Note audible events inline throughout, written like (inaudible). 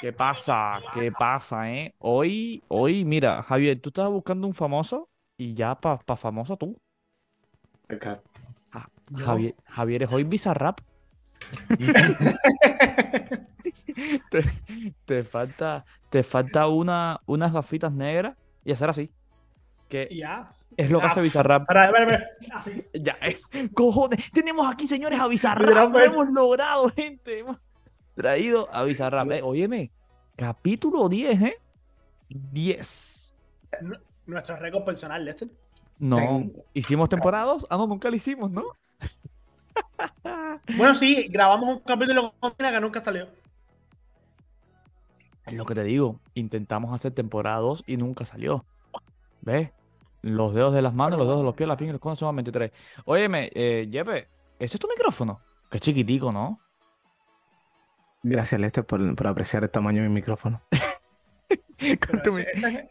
¿Qué pasa? ¿Qué pasa, eh? Hoy, hoy, mira, Javier, tú estabas buscando un famoso y ya para pa famoso tú. Yo. Javier, Javier es hoy Bizarrap. (laughs) Te, te falta, te falta una, unas gafitas negras y hacer así. Que ya. es lo que Ah, hace Bizarrap. Espera, espera, espera. Así. (laughs) Ya, eh, cojones, tenemos aquí, señores, a Bizarrap. Lo Literalmente. hemos logrado, gente. Hemos traído a Bizarrap. Eh, óyeme, capítulo 10, ¿eh? 10. Nuestro récord personal, Lester. No, hicimos temporadas. Ah, no, nunca lo hicimos, ¿no? (laughs) Bueno, sí, grabamos un capítulo con que nunca salió. Es lo que te digo. Intentamos hacer temporada 2 y nunca salió. ¿Ves? Los dedos de las manos, los dedos de los pies, las piernas y los codos son 23. Óyeme, eh, Jepe, ¿ese es tu micrófono? Qué chiquitico, ¿no? Gracias, Lester, por, por apreciar el tamaño de mi micrófono. (laughs) Ese- ese-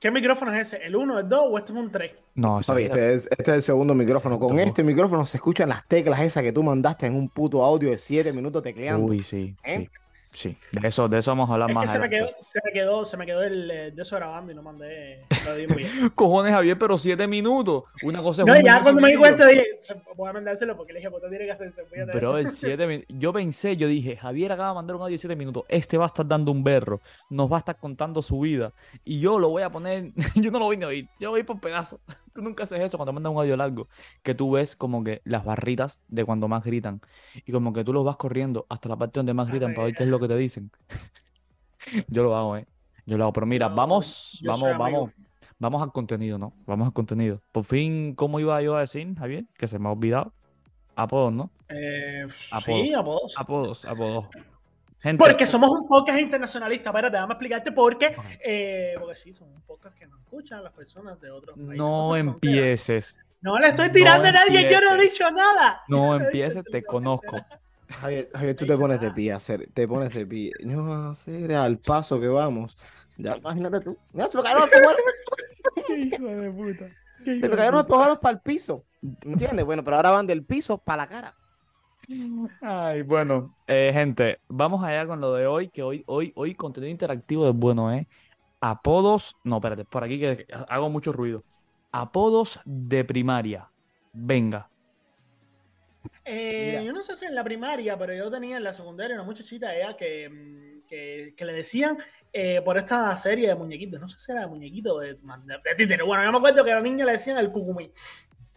¿Qué micrófono es ese? ¿El 1, el 2 o este es un 3? No, Papi, este es, este es el segundo micrófono. Con este micrófono se escuchan las teclas esas que tú mandaste en un puto audio de 7 minutos tecleando. Uy, sí, ¿Eh? sí. Sí, de eso, de eso vamos a hablar Es más que se me, quedó, se me quedó, se me quedó el eh, de eso grabando y no mandé. Lo. (laughs) Cojones, Javier, pero siete minutos. Una cosa es No, ya cuando me di cuenta dije, "Se- voy a mandárselo porque le dije, puta, tiene que hacerse. voy Bro, el eso". siete min- Yo pensé, yo dije, Javier acaba de mandar un audio de 7 minutos. Este va a estar dando un berro. Nos va a estar contando su vida. Y yo lo voy a poner. (laughs) Yo no lo voy a oír. Yo voy a ir por pedazos. Tú nunca haces eso cuando mandas un audio largo. Que tú ves como que las barritas de cuando más gritan. Y como que tú los vas corriendo hasta la parte donde más gritan para ver qué es lo que te dicen. (laughs) Yo lo hago, eh. Yo lo hago. Pero mira, vamos, vamos, vamos. Vamos al contenido, ¿no? Vamos al contenido. Por fin, ¿cómo iba yo a decir, Javier? Que se me ha olvidado. Apodos, ¿no? Eh, Apodos. sí, apodos. Apodos, apodos. Gente, Porque somos un podcast internacionalista. Espérate, déjame explicarte por qué. Eh, porque sí, somos un podcast que nos escuchan las personas de otros países. no fronteras. empieces. No le estoy tirando No a nadie, yo no he dicho nada. No (laughs) empieces, te conozco. Javier, Javier, tú te pones de pie a hacer, te pones de pie. No va a hacer al paso que vamos. Ya, imagínate tú. Mira, se me cayeron los (laughs) Hijo de puta. se me cayeron los para el piso. ¿Me entiendes? Bueno, pero ahora van del piso para la cara. Ay, bueno, eh, gente, vamos allá con lo de hoy, que hoy, hoy, hoy contenido interactivo es bueno, ¿eh? Apodos, no, espérate, por aquí que hago mucho ruido. Apodos de primaria. Venga. Eh, yo no sé si en la primaria, pero yo tenía en la secundaria una muchachita ella que, mm, que, que le decían eh, por esta serie de muñequitos, no sé si era de muñequito de, de títere. Bueno, yo me acuerdo que a la niña le decían el cucumí.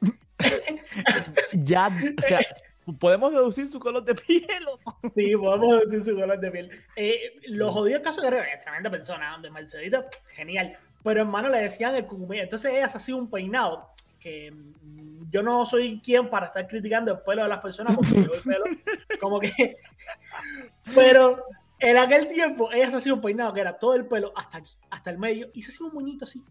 (laughs) Ya, o sea, (laughs) podemos deducir su color de piel o? Sí, podemos decir su color de piel. Eh, lo jodido el caso que era eh, tremenda persona, hombre, Mercedita, genial. Pero hermano le decían el cucumí. Entonces ella se hacía un peinado que mm, yo no soy quien para estar criticando el pelo de las personas porque yo el pelo (laughs) como que... Pero en aquel tiempo ella se hacía un peinado que era todo el pelo hasta aquí, hasta el medio, y se hacía un moñito así.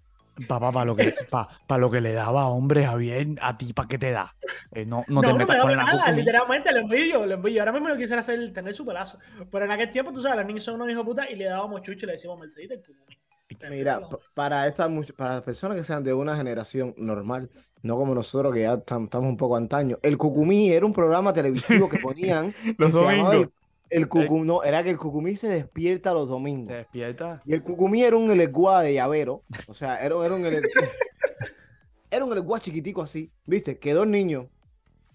Papá, para lo que, pa, pa lo que le daba, hombre, Javier, a ti, ¿para qué te da? Eh, no, no, te no, no metas me con la nada, cucumí. literalmente lo envidio, lo envidio. Ahora mismo yo quisiera hacer, tener su pelazo. Pero en aquel tiempo, tú sabes, los niños son unos hijos puta y le dábamos chucho y le decíamos cucumí. Mira, pa- para estas much- para las personas que sean de una generación normal, no como nosotros que ya tam- estamos un poco antaño, el Cucumí era un programa televisivo que ponían (laughs) Los que se llamaba domingos. El, Cucumí, no, era que el Cucumí se despierta los domingos. Te despierta. Y el Cucumí era un eleguá de llavero, o sea, era, era un ele- (laughs) era un eleguá chiquitico así, ¿viste? Que dos niños,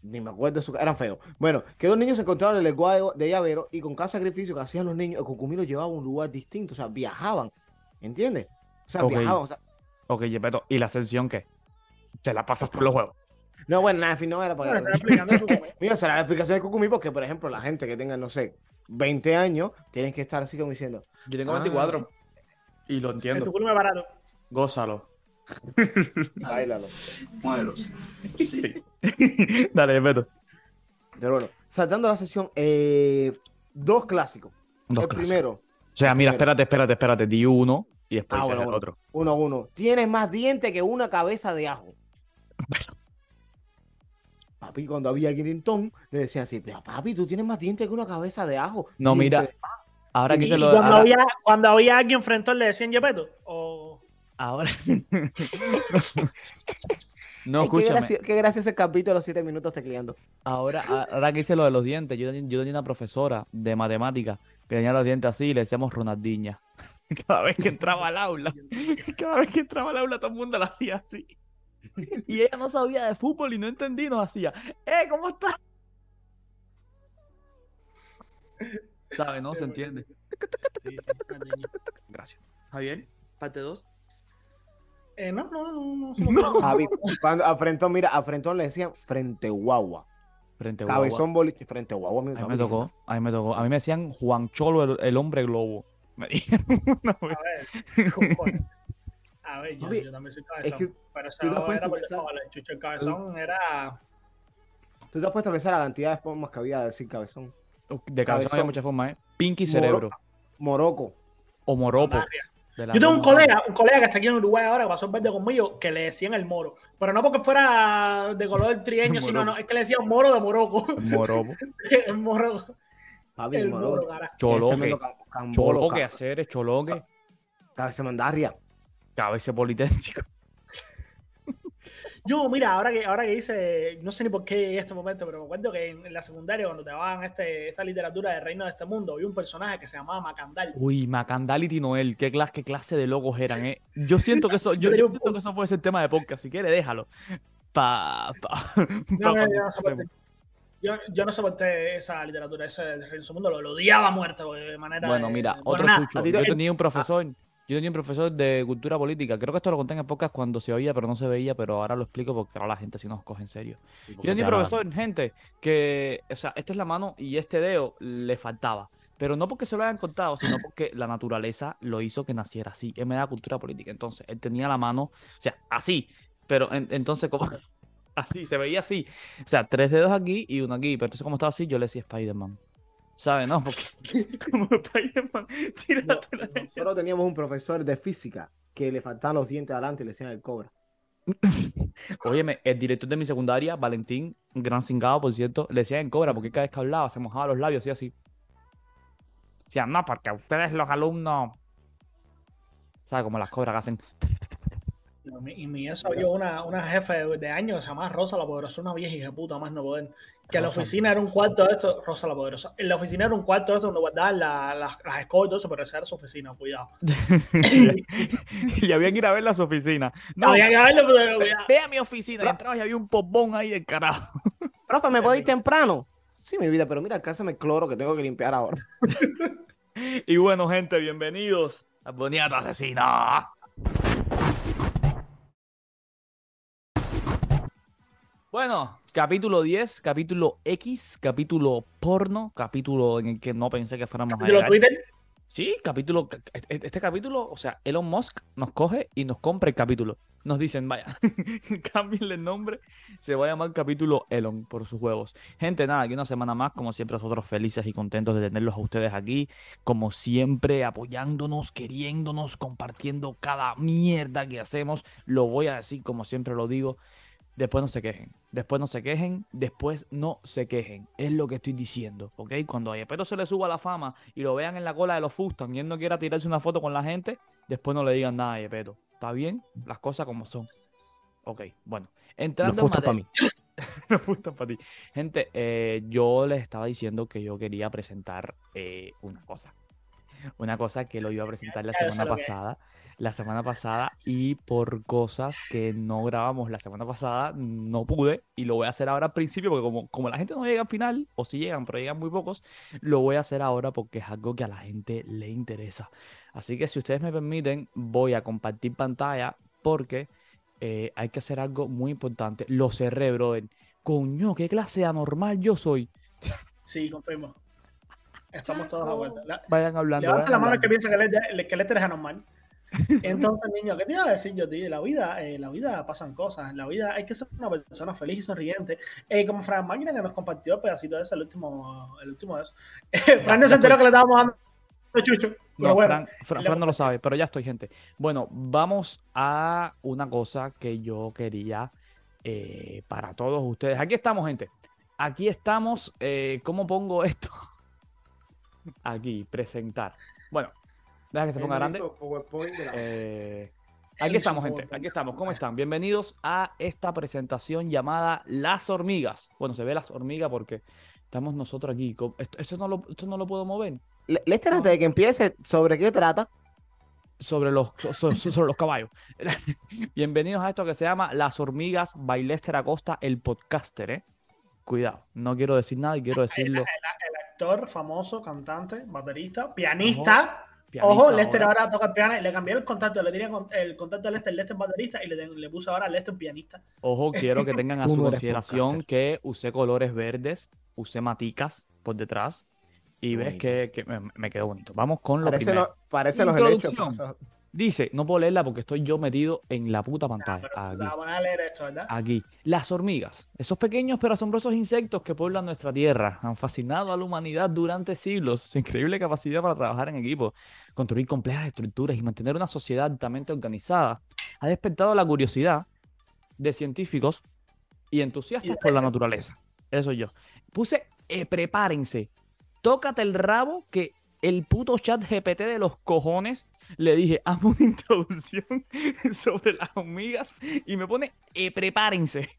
ni me acuerdo, de su, eran feos. Bueno, que dos niños se encontraban en el eleguá de, de llavero y con cada sacrificio que hacían los niños, el Cucumí los llevaba a un lugar distinto, o sea, viajaban, ¿entiendes? O sea, Ok. viajaban, o sea, Ok, Yepeto, ¿y la ascensión qué? Te la pasas por los juegos. No, bueno, nada, en fin, no era para... estaba explicando el cucumí. (laughs) Mira, será la explicación de Cucumí porque, por ejemplo, la gente que tenga, no sé, 20 años, tienen que estar así como diciendo, Yo tengo Ah. 24. Y lo entiendo. cucumí es barato. Gózalo. (laughs) bailalo. Sí. (laughs) Dale, Yepeto. Pero bueno, saltando la sesión, eh, dos clásicos. Dos el clásicos. primero, O sea, mira, primero. espérate, espérate, espérate. Di uno y después Ah, bueno, el bueno. otro. uno a uno. Tienes más dientes que una cabeza de ajo. Papi, cuando había Guintón, le decían así, "Pero, papi, tú tienes más dientes que una cabeza de ajo. No, mira, de pan". Ahora que se lo. cuando, ahora- había, cuando había alguien frente a él le decían Yepeto. O... Ahora. (laughs) No, Ay, qué, escúchame. gracia- qué gracioso el capítulo de los siete minutos tecleando. Ahora, ahora que hice lo de los dientes, yo, tenía- yo tenía una profesora de matemáticas que que tenía los dientes así y le decíamos Ronaldinha. (laughs) Cada vez que entraba al aula, (laughs) cada vez que entraba al aula todo el mundo la hacía así. (laughs) Y ella no sabía de fútbol y no entendí, nos hacía, ¡eh, ¿cómo estás? ¿Sabes? No (laughs) se entiende. Sí. Gracias. Javier, parte 2. Eh, no, no, no, no. No. (laughs) Javi, cuando a Frentón, mira, a Frentón le decían frente guagua. Frente a Guagua. Cabezón boliche, frente guagua. A mí me tocó, a mí me tocó. A mí me decían Juan Cholo, el, el hombre globo. Me dijeron una vez. A ver. A ver, yo, Papi, yo también soy es cabezón. que pero eso puesto era porque pensar- estaba el chucho. El cabezón era. Tú te has puesto a pensar la cantidad de formas que había de decir cabezón. De cabezón había Cabezón. muchas formas, ¿eh? Pinky cerebro. Moroco. O moropo. Yo tengo un colega, un colega que está aquí en Uruguay ahora, que pasó el verde conmigo, que le decían el moro. Pero no porque fuera de color trieño, sino Moroco. no, es que le decían moro de Morocco. Moropo. (laughs) el moro, Papi, el moroco. moro, cara. Este Choloque. Choloque, hacer es choloque. Cabeza mandarria. Cabeza politécnico. (laughs) Yo, mira, ahora que, ahora que dice, no sé ni por qué en este momento, pero me acuerdo que en, en la secundaria, cuando te daban este, esta literatura de Reino de este Mundo, había un personaje que se llamaba Macandal. Uy, Macandality Noel, qué clase, qué clase de locos eran, ¿eh? Yo siento que eso, (laughs) yo, siento que eso puede ser tema de podcast. Si quieres, déjalo. Pa, pa, pa No, no, yo, no yo, no soporté esa literatura, ese de Reino de este Mundo, lo, lo odiaba a muerte de manera. Bueno, mira, otro chucho. Yo te- tenía un profesor, yo tenía un profesor de cultura política. Creo que esto lo conté en el podcast cuando se oía, pero no se veía, pero ahora lo explico porque ahora la gente sí nos coge en serio. Yo tenía un profesor, gente, que, o sea, esta es la mano y este dedo le faltaba. Pero no porque se lo hayan cortado, sino porque la naturaleza lo hizo que naciera así. Él me da cultura política. Entonces, él tenía la mano, o sea, así. Pero en- entonces, como (laughs) así, se veía así. O sea, tres dedos aquí y uno aquí. Pero entonces, como estaba así, yo le decía Spider-Man. ¿Sabes? No, porque (laughs) como Spider-Man, No, nosotros teníamos un profesor de física que le faltaban los dientes adelante y le decían el cobra. (laughs) Óyeme, el director de mi secundaria, Valentín, gran cingado, por cierto, le decía en cobra porque cada vez que hablaba se mojaba los labios y así. Decía, no, porque ustedes los alumnos. ¿Sabes? Como las cobras que hacen. Y mi- Y mi eso había una, una jefe de, años que se llamaba Rosa la Poderosa, una vieja hija puta, más no poder. Que en la oficina era un cuarto de esto, Rosa la Poderosa. En la oficina era un cuarto de esto donde guardaban la- las, las escobas y todo eso, pero esa era su oficina, cuidado. (laughs) y había que ir a ver las oficinas. No, Había que verlo, pero ve, cuidado. ve a mi oficina. Y entrabas y había un popón ahí del carajo. (laughs) Profe, ¿me puedo ir temprano? Sí, mi vida, pero mira, alcánzame el cloro que tengo que limpiar ahora. (laughs) Y bueno, gente, bienvenidos a Boniato Asesino. Bueno, capítulo 10, capítulo X, capítulo porno, capítulo en el que no pensé que fuéramos a los llegar. Twitter, Sí, capítulo, este este capítulo, o sea, Elon Musk nos coge y nos compra el capítulo. Nos dicen, vaya, (laughs) cámbienle el nombre, se va a llamar capítulo Elon por sus juegos. Gente, nada, aquí una semana más, como siempre, nosotros felices y contentos de tenerlos a ustedes aquí, como siempre, apoyándonos, queriéndonos, compartiendo cada mierda que hacemos. Lo voy a decir como siempre lo digo, Después no se quejen. Después no se quejen. Después no se quejen. Es lo que estoy diciendo. ¿Ok? Cuando a Yepeto se le suba la fama y lo vean en la cola de los Fustan y él no quiera tirarse una foto con la gente, después no le digan nada a Yepeto. ¿Está bien? Las cosas como son. Ok, bueno. Entrando Los en fustas para mí. (laughs) Los Fustan para ti. Gente, eh, yo les estaba diciendo que yo quería presentar eh, una cosa. Una cosa que lo iba a presentar la semana pasada. La semana pasada y por cosas que no grabamos la semana pasada no pude y lo voy a hacer ahora al principio porque como, como la gente no llega al final o si llegan pero llegan muy pocos lo voy a hacer ahora porque es algo que a la gente le interesa así que si ustedes me permiten voy a compartir pantalla porque eh, hay que hacer algo muy importante lo cerré brother coño qué clase anormal yo soy sí, confirmo. Estamos todos a vuelta. La- vayan hablando Levanta vayan la mano el que piensa que el, que éter es anormal. Entonces, (laughs) niño, ¿qué te iba a decir yo, tío? La vida, eh, la vida pasan cosas. La vida hay que ser una persona feliz y sonriente. Eh, como Fran Máquina que nos compartió el pedacito de ese, el último, el último de eso. (laughs) Fran no se enteró que le estábamos dando chucho. Pero No, bueno, Fran, Fran- lo Fran no lo sabe, pero ya estoy, gente. Bueno, vamos a una cosa que yo quería eh, para todos ustedes. Aquí estamos, gente. Aquí estamos. eh, ¿Cómo pongo esto? (laughs) Aquí, presentar. Bueno, deja que se ponga grande. Eh, aquí estamos, gente. Aquí estamos. ¿Cómo están? Bienvenidos a esta presentación llamada Las Hormigas. Bueno, se ve las hormigas porque Estamos nosotros aquí. Esto, esto no, lo, esto no lo puedo mover. Le- Lester, antes de que empiece, ¿sobre qué trata? Sobre los, so- so- so- sobre los caballos. (laughs) Bienvenidos a esto que se llama Las Hormigas by Lester Acosta, el podcaster, ¿eh? Cuidado, no quiero decir nada y quiero decirlo. Actor, famoso, cantante, baterista, pianista. Pianista Ojo, Lester ahora. ahora toca el piano. Le cambié el contacto, le tenía el contacto de Lester, Lester baterista, y le, le puse ahora Lester pianista. Ojo, (laughs) quiero que tengan a su consideración que usé colores verdes, usé maticas por detrás y ves que, que me, me quedó bonito. Vamos con lo Parece, primero. lo- parece los. Dice, no puedo leerla porque estoy yo metido en la puta Ah, pantalla. pero Aquí. a leer esto, ¿verdad? Aquí, las hormigas, esos pequeños pero asombrosos insectos que pueblan nuestra tierra, han fascinado a la humanidad durante siglos. Su increíble capacidad para trabajar en equipo, construir complejas estructuras y mantener una sociedad altamente organizada ha despertado la curiosidad de científicos y entusiastas por la naturaleza. Eso yo. Puse, eh, prepárense, tócate el rabo que el puto chat GPT de los cojones le dije, hazme una (laughs) introducción sobre las hormigas y me pone, eh, prepárense.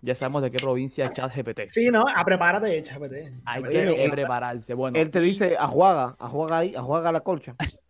Ya sabemos de qué provincia es chat GPT. Sí, no, a prepárate, chápete. Hay Oye, que eh, prepararse. Bueno, Él te dice, ajuaga, ajuaga ahí, ajuaga la colcha. (laughs)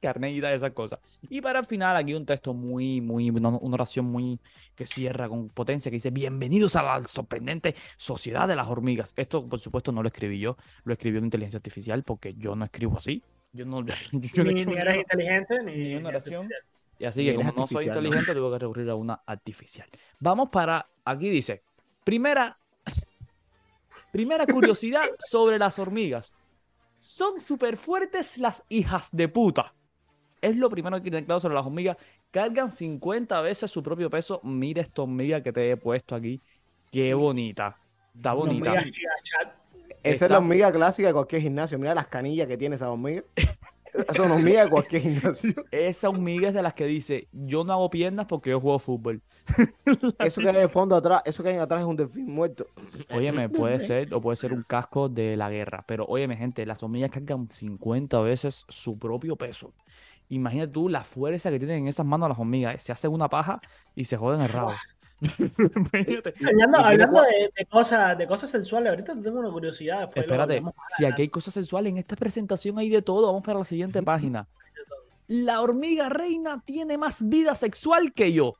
carnita y esas cosas. Y para el final, aquí un texto muy, muy, una, una oración muy que cierra con potencia que dice: Bienvenidos a la sorprendente sociedad de las hormigas. Esto, por supuesto, no lo escribí yo, lo escribió la inteligencia artificial porque yo no escribo así. Yo no, (laughs) yo Ni, ni eres inteligente, ni, Ni una oración. artificial. Y así que como no soy inteligente, tuve que recurrir a una artificial. Vamos para, aquí dice, primera, (laughs) primera curiosidad sobre las hormigas. Son súper fuertes las hijas de puta. Es lo primero que tienen claro sobre las hormigas. Cargan 50 veces su propio peso. Mira esta hormiga que te he puesto aquí. Qué bonita. Está bonita. Esa es la hormiga clásica de cualquier gimnasio. Mira las canillas que tiene esa hormiga. (laughs) Son hormigas de cualquier gimnasio. Esa hormiga es de las que dice, yo no hago piernas porque yo juego fútbol. (laughs) Eso que hay de fondo atrás, eso que hay atrás es un delfín muerto. Óyeme, (laughs) puede ser, o puede ser un casco de la guerra. Pero óyeme, gente, las hormigas cargan 50 veces su propio peso. Imagínate tú la fuerza que tienen en esas manos las hormigas. Se hacen una paja y se joden el rabo. (laughs) Hablando, de, de cosas, de cosas sensuales, ahorita tengo una curiosidad. Espérate, si aquí hay cosas sensuales, en esta presentación hay de todo. Vamos para la siguiente página. La hormiga reina tiene más vida sexual que yo.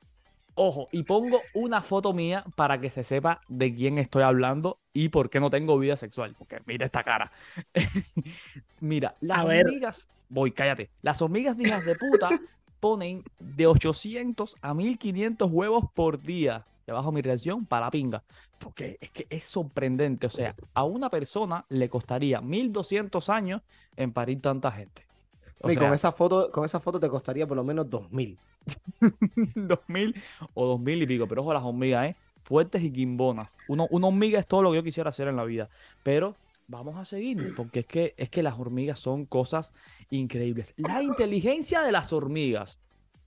Ojo, y pongo una foto mía para que se sepa de quién estoy hablando y por qué no tengo vida sexual. Porque mira esta cara. (laughs) mira, las A ver. Voy, cállate. Las hormigas de hijas de puta ponen de 800 a 1500 huevos por día. Debajo mi reacción para la pinga. Porque es que es sorprendente. O sea, a una persona le costaría 1200 años en parir tanta gente. O y sea, con esa foto, con esa foto te costaría por lo menos 2000. 2000 (laughs) o 2000 y pico. Pero ojo, las hormigas, ¿eh? Fuertes y quimbonas. Uno, una hormiga es todo lo que yo quisiera hacer en la vida. Pero vamos a seguir, porque es que, es que las hormigas son cosas increíbles. La inteligencia de las hormigas.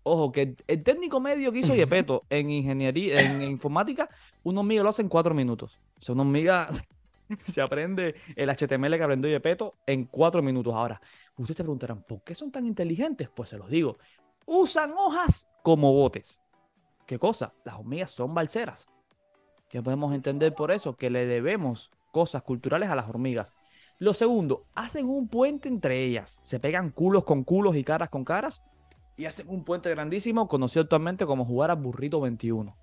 Ojo, que el, técnico medio que hizo Yepeto en ingeniería, en informática, una hormiga lo hace en cuatro minutos. O sea, una hormiga (laughs) se aprende el HTML que aprendió Yepeto en cuatro minutos. Ahora, ustedes se preguntarán, ¿por qué son tan inteligentes? Pues se los digo. Usan hojas como botes. ¿Qué cosa? Las hormigas son balseras. ¿Qué podemos entender por eso? Que le debemos cosas culturales a las hormigas. Lo segundo, hacen un puente entre ellas. Se pegan culos con culos y caras con caras. Y hacen un puente grandísimo conocido actualmente como jugar al burrito 21.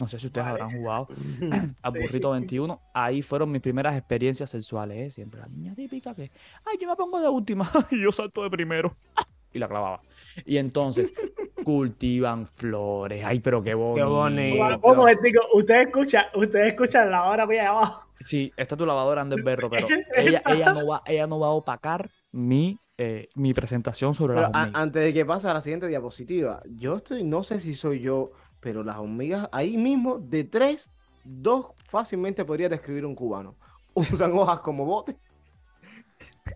No sé si ustedes Vale. habrán jugado (laughs) al Sí. burrito 21. Ahí fueron mis primeras experiencias sexuales. ¿eh? Siempre la niña típica que, ay, yo me pongo de última (laughs) y yo salto de primero. (laughs) Y la clavaba. Y entonces cultivan flores. Ay, pero qué bonito. bonito. Un momentico, usted escucha, usted escucha la hora mía abajo. Sí, está tu lavadora anda el berro, pero (laughs) ella, ella, no va, ella no va a opacar mi, eh, mi presentación sobre Pero las hormigas. antes de que pase a la siguiente diapositiva, yo estoy, no sé si soy yo, pero las hormigas ahí mismo, de tres, dos fácilmente podría describir un cubano. (laughs) Usan hojas como botes,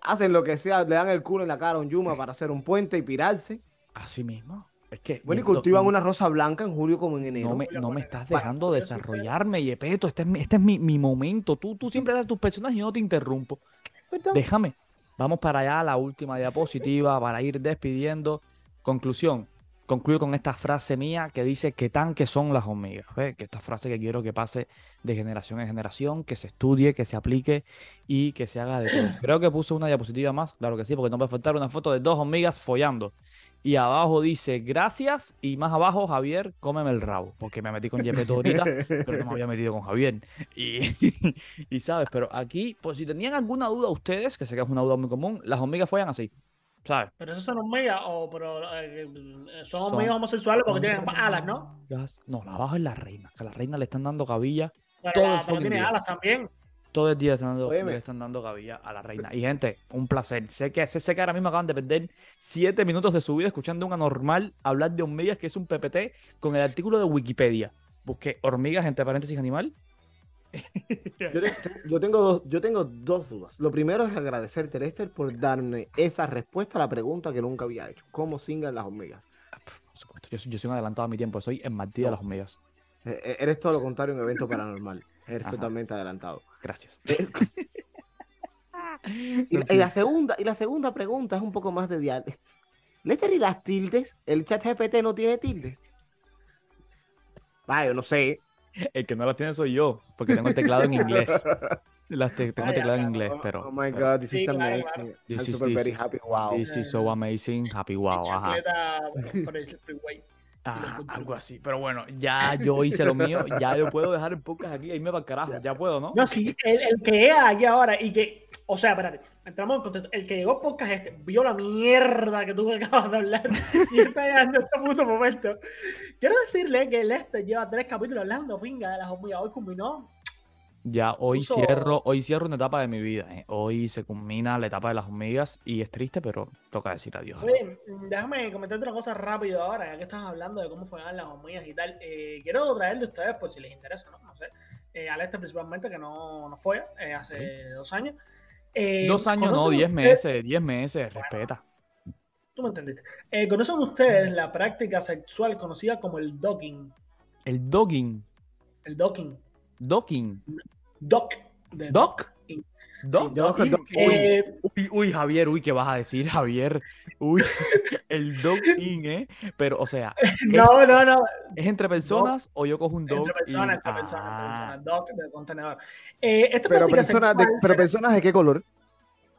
hacen lo que sea, le dan el culo en la cara a un yuma (laughs) para hacer un puente y pirarse. Así mismo. Es que Bueno, y cultivan no- una rosa blanca en julio como en enero. No me, no me pues, estás dejando desarrollarme, Yepeto. Este es mi, este es mi, mi momento. Tú, tú siempre das tus personajes y yo no te interrumpo. Perdón. Déjame. Vamos para allá a la última diapositiva para ir despidiendo. Conclusión. Concluyo con esta frase mía que dice que tan que son las hormigas. ¿ves? Que esta frase que quiero que pase de generación en generación, que se estudie, que se aplique y que se haga de todo. (clears throat) Creo que puso una diapositiva más, claro que sí, porque no puede faltar una foto de dos hormigas follando. Y abajo dice gracias y más abajo Javier, cómeme el rabo, porque me metí con Yepeto ahorita, pero no me había metido con Javier. Y, (laughs) y sabes, pero aquí, por si tenían alguna duda ustedes, que sé que es una duda muy común, las hormigas follan así, ¿sabes? Pero esos son hormigas o pero, eh, son Son hormigas homosexuales porque tienen alas, ¿no? Hormigas- No, la abajo es la reina, que a la reina le están dando cabilla Pero, Todo la- el pero fucking tiene día. alas también. todo el día están dando, le están dando cabilla a la reina. Y gente, un placer. Sé que, sé, sé que ahora mismo acaban de perder siete minutos de su vida escuchando un anormal hablar de hormigas, que es un PPT, con el artículo de Wikipedia. Busqué hormigas entre paréntesis animal. (laughs) Yo, te- yo tengo dos, yo tengo dos dudas. Lo primero es agradecerte, Lester, por darme esa respuesta a la pregunta que nunca había hecho. ¿Cómo singan las hormigas? Yo, soy- yo soy un adelantado a mi tiempo, soy el martillo de las hormigas. Eh, eh, eres todo lo contrario en evento paranormal. Eres Ajá. totalmente adelantado. Gracias. (laughs) Y, la- y la segunda, y la segunda pregunta es un poco más de diálogo. Lester, ¿y las tildes? ¿El chat GPT no tiene tildes? Vaya, yo no sé. El que no las tiene soy yo, porque tengo el teclado en inglés. Las te- tengo el Vaya, teclado en inglés, Oh, pero. oh my pero god, this is amazing. claro. I'm This is- super very this- happy. Wow. This is so amazing, happy wow, ajá. Chancleta por el freeway. Ah, (laughs) algo así. Pero bueno, ya yo hice lo mío, ya yo puedo dejar el podcast aquí, irme para el carajo. Ya puedo, ¿no? No, sí, el, el que llega aquí ahora y que, o sea, espérate, entramos en contexto. El que llegó al podcast este vio la mierda que tú acabas de hablar y (laughs) está llegando a este puto momento. Quiero decirle que Lester lleva tres capítulos hablando, pinga, de las hormigas. Hoy culminó. Ya hoy cierro, hoy cierro una etapa de mi vida. ¿eh? Hoy se culmina la etapa de las hormigas y es triste, pero toca decir adiós. Oye, déjame comentarte una cosa rápido ahora, ya que estás hablando de cómo fueron las hormigas y tal. Eh, quiero traerle a ustedes, por si les interesa, ¿no? No sé. Eh, a Lester principalmente, que no, no fue eh, hace dos años. Eh, Dos años, no, ¿conocen diez ustedes- meses, diez meses, respeta. Tú me entendiste. Eh, ¿Conocen ustedes la práctica sexual conocida como el docking? El dogging, El docking. docking, Doc. de- doc, Sí, doc, doc, doc. Uy, Eh, uy, uy, Javier, uy, ¿qué vas a decir, Javier? Uy, (laughs) el docking, ¿eh? Pero, o sea, (laughs) no, no, no. ¿es entre personas o yo cojo un dog? Entre personas, entre personas, entre Ah, personas. Doc de contenedor. Eh, esta Pero personas, de, sexual pero personas de qué color?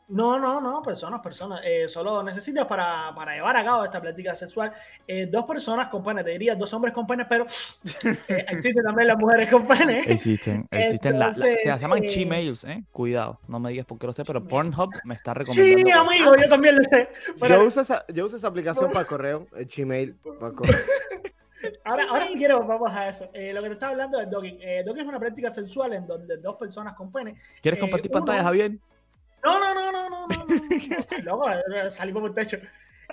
No, no, no, personas, personas. Eh, solo necesitas para, para llevar a cabo esta práctica sexual eh, dos personas con pene, te diría dos hombres con pene, pero (laughs) eh, existen también las mujeres con pene. Existen, existen la- la- Entonces, se llaman eh, Gmails, ¿eh? Cuidado, no me digas por qué lo sé, pero Pornhub me está Sí, recomendando. amigo, yo también lo sé. Pero Yo uso, esa, yo uso esa aplicación para el correo, el Gmail. Para correo. (laughs) ahora, ahora sí quiero, vamos a eso. Eh, lo que te estaba hablando del docking. Eh, docking es una práctica sexual en donde dos personas con pene. ¿Quieres eh, compartir uno- pantalla, Javier? No, no, no, no, (laughs) loco, salimos por el techo.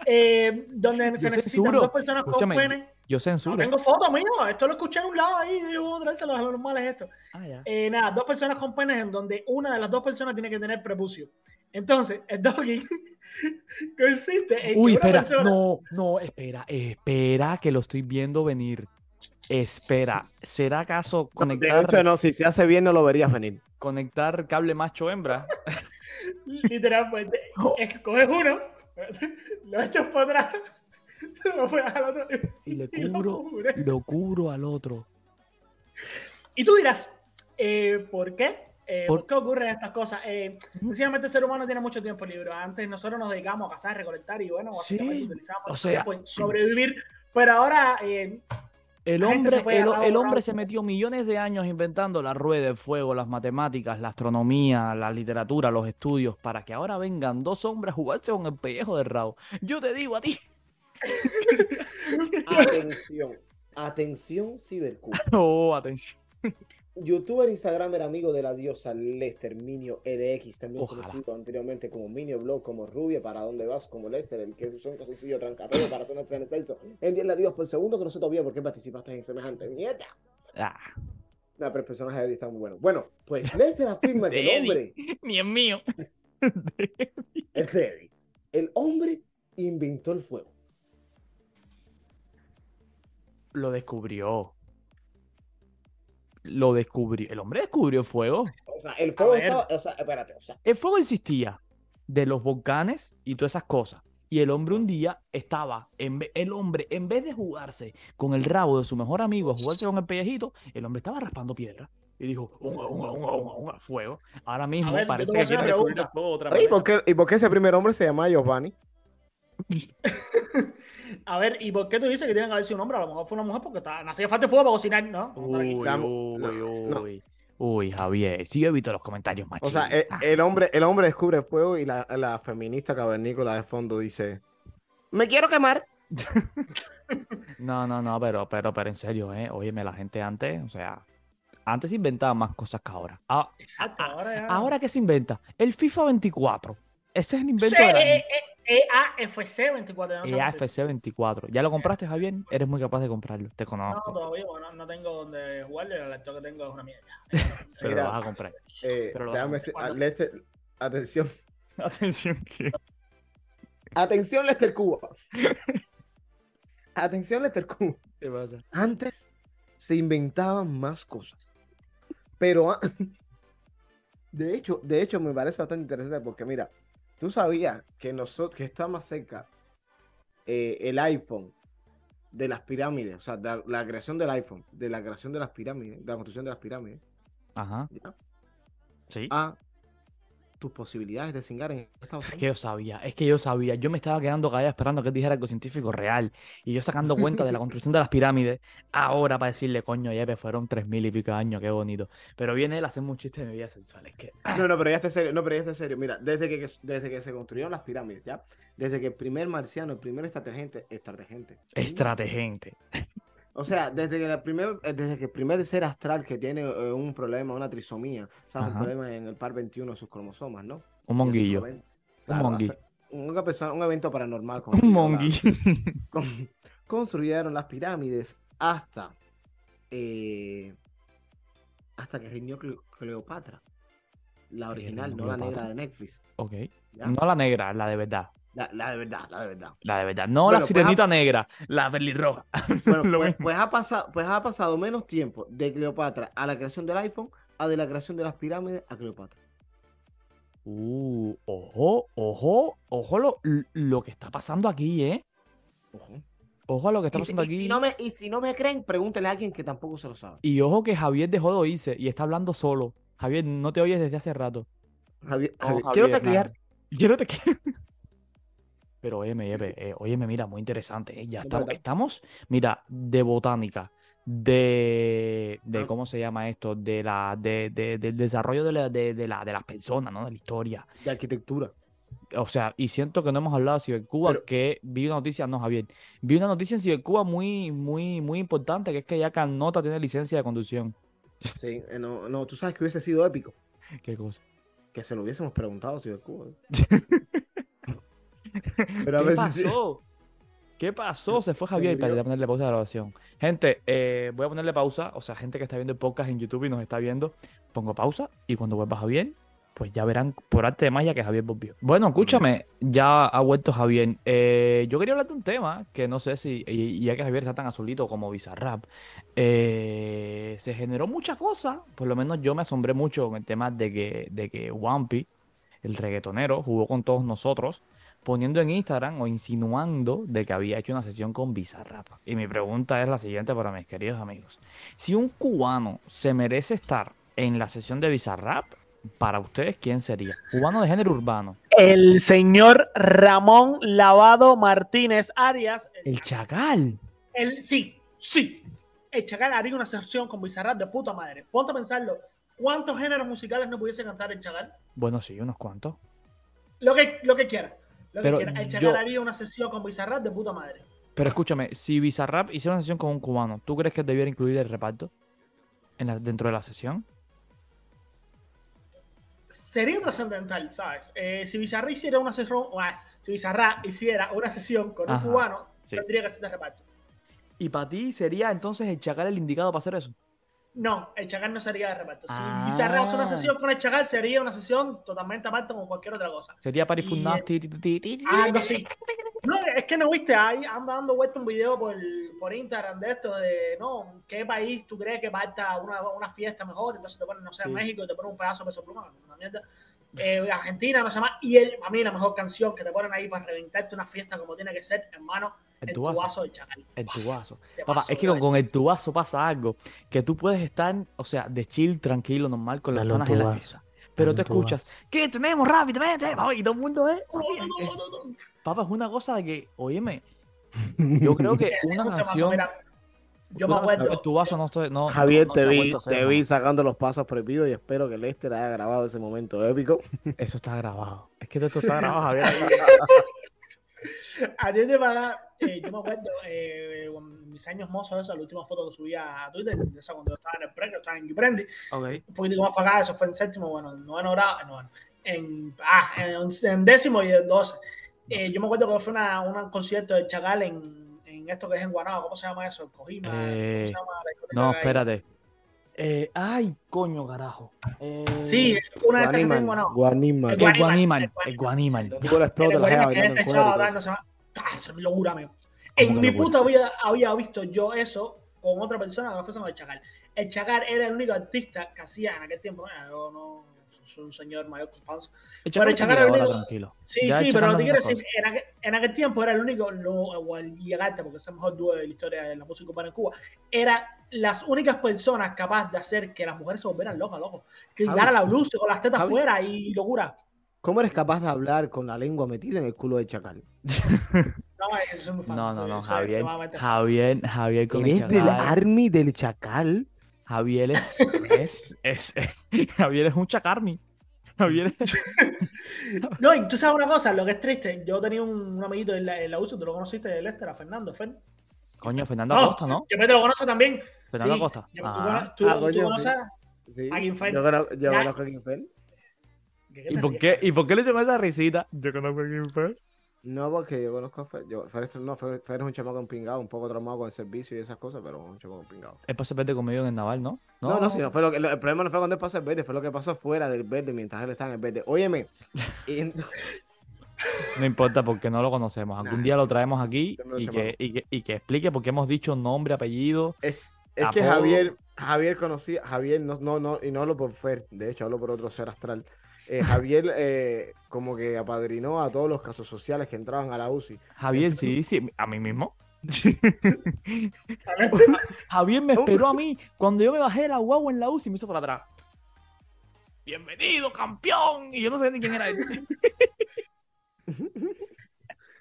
Eh, donde se Yo necesitan censuro. dos personas con pene. Yo No censuro. tengo foto, amigo. Esto lo escuché en un lado ahí. Digo, traerse los normales esto. Ah, ya. Eh, nada, dos personas con penes en donde una de las dos personas tiene que tener prepucio. Entonces, el dogging (laughs) consiste en Uy, que una espera, persona- no, no, espera, espera, que lo estoy viendo venir. Espera, ¿será acaso De conectar, hecho, no, si se hace bien no lo verías venir. conectar cable macho-hembra? (laughs) literalmente, Oh. es que coges uno, lo echas para atrás, lo pegas al otro. Y le (laughs) y lo cubro, lo cubro al otro. Y tú dirás, eh, ¿por qué? Eh, Por- ¿Por qué ocurren estas cosas? Eh, sencillamente el ser humano tiene mucho tiempo libre. Antes nosotros nos dedicamos a cazar, recolectar y bueno, Sí, utilizamos o sea- tiempo en sobrevivir. Pero ahora eh, El hombre, el, hombre se metió millones de años inventando la rueda, el fuego, las matemáticas, la astronomía, la literatura, los estudios, para que ahora vengan dos hombres a jugarse con el pellejo de rabo. Yo te digo a ti. (laughs) Atención, atención, Cibercu. (laughs) Oh, atención. Youtuber, Instagramer, amigo de la diosa Lester, Minio LX, también Ojalá. conocido anteriormente como Minio Blog, como Rubia, para dónde vas, como Lester, el que son sencillo trancapeo para zona en exceso. Entiende a Dios por segundo que no te olvide por qué participaste en semejante mierda. Ah, No, pero el personaje de Eddie está muy bueno. Bueno, pues (laughs) Lester afirma que De el hombre, (laughs) ni es mío. (laughs) es de Eddie, el hombre inventó el fuego. Lo descubrió. Lo descubrió. El hombre descubrió el fuego. O sea, el fuego estaba, o sea, espérate, o sea, El fuego existía de los volcanes y todas esas cosas. Y el hombre un día estaba, en ve- el hombre, en vez de jugarse con el rabo de su mejor amigo, a jugarse con el pellejito, el hombre estaba raspando piedra. Y dijo, unga, unga, unga, unga, unga, fuego. Ahora mismo ver, parece que quiere descubrir el fuego otra Oye, ¿y por, qué, ¿Y por qué ese primer hombre se llama Giovanni? (laughs) A ver, ¿y por qué tú dices que tiene que haber sido un hombre? A lo mejor fue una mujer porque está, no hacía falta fuego para cocinar, ¿no? Uy, uy, no, no. uy. Uy, Javier, sí yo he visto los comentarios O sea, machistas. el hombre, el hombre descubre el fuego y la, la feminista cavernícola de fondo dice: Me quiero quemar. (laughs) No, no, no, pero, pero, pero en serio, ¿eh? Óyeme, la gente antes, o sea, antes se inventaban más cosas que ahora. Ah, Exacto, ahora ya. ahora, ¿qué se inventa? El FIFA 24. Este es el Sí, invento del año. eh, eh, EAFC 24. No, sé cómo se dice. EAFC 24. ¿Ya lo compraste, Javier? Eres muy capaz de comprarlo. Te no conozco. todavía, bueno, no tengo donde jugarle. El laptop que tengo es una mierda. (laughs) pero Mira. lo vas a comprar. Eh, Pero lo déjame Lester- atención, (laughs) Atención que... atención, Lester Cuba. atención, Lester Cuba. ¿Qué pasa? Antes se inventaban más cosas. Pero a- (laughs) de hecho, de hecho me parece bastante interesante porque mira, tú sabías que nosotros que está más cerca eh, el iPhone de las pirámides, o sea, de la, la creación del iPhone, de la creación de las pirámides, de la construcción de las pirámides, Ajá, ¿ya? sí. a tus posibilidades de cingar en Estados Es que Unidos. yo sabía, es que yo sabía. Yo me estaba quedando callado esperando que él dijera algo científico real. Y yo sacando cuenta de la (laughs) construcción de las pirámides. Ahora para decirle, coño, Yepe, fueron tres mil y pico años, qué bonito. Pero viene él a hacerme un chiste de mi vida sexual. Es que. No, no, pero ya está serio, no, pero ya está serio. Mira, desde que, desde que se construyeron las pirámides, ¿ya? Desde que el primer marciano, el primer extraterrestre, extraterrestre, Estrategente. O sea, desde que, el primer, eh, desde que el primer ser astral que tiene eh, un problema, una trisomía, o sea, un problema en el par 21 de sus cromosomas, ¿no? Un monguillo. Un Una persona, un evento paranormal. (laughs) Un construyeron la- monguí. (laughs) con- construyeron las pirámides hasta eh, hasta que reunió Cle- Cleopatra. La original, no la negra de Netflix. Ok. ¿ya? No la negra, la de verdad. La, la de verdad, la de verdad. La de verdad. No Bueno, la pues, sirenita negra, la pelirroja. (laughs) Bueno, pues, pues ha pasado, pues ha pasado menos tiempo de Cleopatra a la creación del iPhone a de la creación de las pirámides a Cleopatra. Uh, ojo, ojo, ojo lo, lo que está pasando aquí, ¿eh? Ojo. Ojo a lo que está Y si, pasando y- aquí. no me, y si no me creen, pregúntenle a alguien que tampoco se lo sabe. Y ojo que Javier dejó de oírse y está hablando solo. Javier, no te oyes desde hace rato. Javier, Javier, Javier, quiero teclear. Quiero (laughs) te Pero óyeme, eh, mira, muy interesante. eh, Ya Es estamos, estamos, mira, de botánica, de, de Ah. ¿cómo se llama esto? De la, de, de- del desarrollo de, la, de, de la, de las personas, ¿no? De la historia. De arquitectura. O sea, y siento que no hemos hablado de Cibercuba, Pero- que vi una noticia, no, Javier, vi una noticia en Cibercuba muy, muy, muy importante, que es que ya Carnota tiene licencia de conducción. Sí, eh, no, no, tú sabes que hubiese sido épico. (laughs) Qué cosa. Que se lo hubiésemos preguntado si de Cuba. Pero a ¿Qué pasó? ¿Qué pasó? Se fue Javier. murió. Espérate, voy a ponerle pausa a la grabación. Gente, eh, voy a ponerle pausa. O sea, gente que está viendo el podcast en YouTube y nos está viendo, pongo pausa. Y cuando vuelva Javier, pues ya verán por arte de magia que Javier volvió. Bueno, escúchame, ya ha vuelto Javier. Eh, yo quería hablar de un tema que no sé si, y, y ya que Javier está tan azulito como Bizarrap, eh, se generó mucha cosa. Por lo menos yo me asombré mucho con el tema de que, de que Wampi, el reggaetonero, jugó con todos nosotros poniendo en Instagram o insinuando de que había hecho una sesión con Bizarrap. Y mi pregunta es la siguiente para mis queridos amigos. Si un cubano se merece estar en la sesión de Bizarrap, para ustedes, ¿quién sería? Cubano de género urbano. El señor Ramón Lavado Martínez Arias. El Chacal. El, sí, sí. El Chacal haría una sesión con Bizarrap de puta madre. Ponte a pensarlo. ¿Cuántos géneros musicales no pudiese cantar el Chacal? Bueno, sí, unos cuantos. Lo que, lo que quiera. Lo Pero que quiera. El Chacal yo- haría una sesión con Bizarrap de puta madre. Pero escúchame, si Bizarrap hiciera una sesión con un cubano, ¿tú crees que debiera incluir el reparto en la- dentro de la sesión? Sería trascendental, ¿sabes? Eh, si Bizarrap hiciera una sesión, o, ah, si Bizarrap hiciera una sesión con Ajá, un cubano, sí. tendría que ser de reparto. ¿Y para ti sería entonces el Chacal el indicado para hacer eso? No, el Chacal no sería de reparto. Si Ah. Bizarrap hace una sesión con el Chacal, sería una sesión totalmente aparte como cualquier otra cosa. Sería ti, ti. Algo así. No, es que no viste, ahí anda dando vuelta un video por, por Instagram de esto, de, no, ¿qué país tú crees que parta una, una fiesta mejor? Entonces te ponen, no sé, Sí. México y te ponen un pedazo de peso pluma, una mierda. Eh, Argentina, no sé más. Y él, a mí, la mejor canción que te ponen ahí para reventarte una fiesta como tiene que ser, hermano, El el tubazo. tubazo del chacal. El tubazo. Papá, paso, es que con, con el tubazo pasa algo. Que tú puedes estar, o sea, de chill, tranquilo, normal, con las panas en la fiesta. Pero tú escuchas, ¿qué tenemos rápidamente? papá? Y todo el mundo es. No, oye, no, no, es- no, no. Papá, es una cosa de que, óyeme, (laughs) yo creo que una canción. mira, yo me una acuerdo. El tubazo no, se- no, Javier, no te se ha vi, te ¿no? vi sacando los pasos prohibidos y espero que Lester haya grabado ese momento épico. (laughs) Eso está grabado. Es que esto está (laughs) grabado, Javier. (laughs) A ti te paga, eh, yo me acuerdo, eh, en mis años mozos, esa, la última foto que subí a Twitter, de esa cuando yo estaba en el pre, que estaba en Uprendi, Ok. un poquito más para acá, eso fue en séptimo, bueno, en noveno grado, no, bueno, en, ah, en, en décimo y en doce. Eh, yo me acuerdo que fue una, un concierto de Chacal en, en esto que es en Guanaba, ¿cómo se llama eso? Cojima, ¿cómo Eh, se llama No, espérate. Eh, ay, coño, carajo. Eh, Sí, una de estas que está en Guanimal. El El Guanimal, Guanimal. el El Guanimal. Tú le explotas El la jeva Guanimal que bailando este en chavo, tal, no se llama. Mi locura, amigo. ¿Cómo En puta vida había visto yo eso con otra persona que no fuese el Chacal. El Chacal era el único artista que hacía en aquel tiempo. Bueno, yo no un señor mayor con panza. El Pero el era- tranquilo. Sí, Ya el sí, pero no quiero decir, en aquel, en aquel tiempo era el único, no, o el llegarte, porque es el mejor dúo de la historia de la música urbana en Cuba, era las únicas personas capaces de hacer que las mujeres se volvieran locas, loco. Que dar a la luz con las tetas Javi. afuera y locura. ¿Cómo eres capaz de hablar con la lengua metida en el culo de chacal? (laughs) No, muy. No, no, Javier. Javier, Javier con el ¿Eres del Chacal. army del chacal? Javier es, es, es, (laughs) Javier es un chacarmi. (laughs) Javier es, (laughs) No, y tú sabes una cosa, lo que es triste, yo tenía un, un amiguito en la, en la UCI, tú lo conociste de Lester, a Fernando, Fen. coño, Fernando No, Acosta, ¿no? Yo me te lo conoce también. Fernando Sí, Acosta. yo- tú, Ah. tú- Ah, tú conoces Sí. a Kim Fen. Yo conozco, yo conozco a Kim Fen. ¿Qué- qué ¿Y por qué? ¿Y por qué le hicimos esa risita? Yo conozco a quién fue. No, porque yo conozco a Fer. Yo, Fer, es- no, Fer, Fer es un chamaco empingado, un poco traumado con el servicio y esas cosas, pero un chamaco empingado. Él pasó verde conmigo en el Naval, ¿no? No, no, sí, no fue lo que, lo- el problema no fue cuando él pasó el verde, fue lo que pasó fuera del verde mientras él estaba en el verde. Óyeme, (laughs) y No importa porque no lo conocemos. Algún Nah. día lo traemos aquí lo y que, y, que, y que explique por qué hemos dicho nombre, apellido. es que Apodo. Javier, Javier conocía, Javier, no, no, no, y no hablo por Fer, de hecho hablo por otro ser astral. Eh, Javier eh, como que apadrinó a todos los casos sociales que entraban a la UCI. Javier, sí, sí, a mí mismo. (laughs) Javier me esperó a mí cuando yo me bajé de la guagua en la UCI y me hizo por atrás. Bienvenido, campeón. Y yo no sé ni quién era él. (laughs)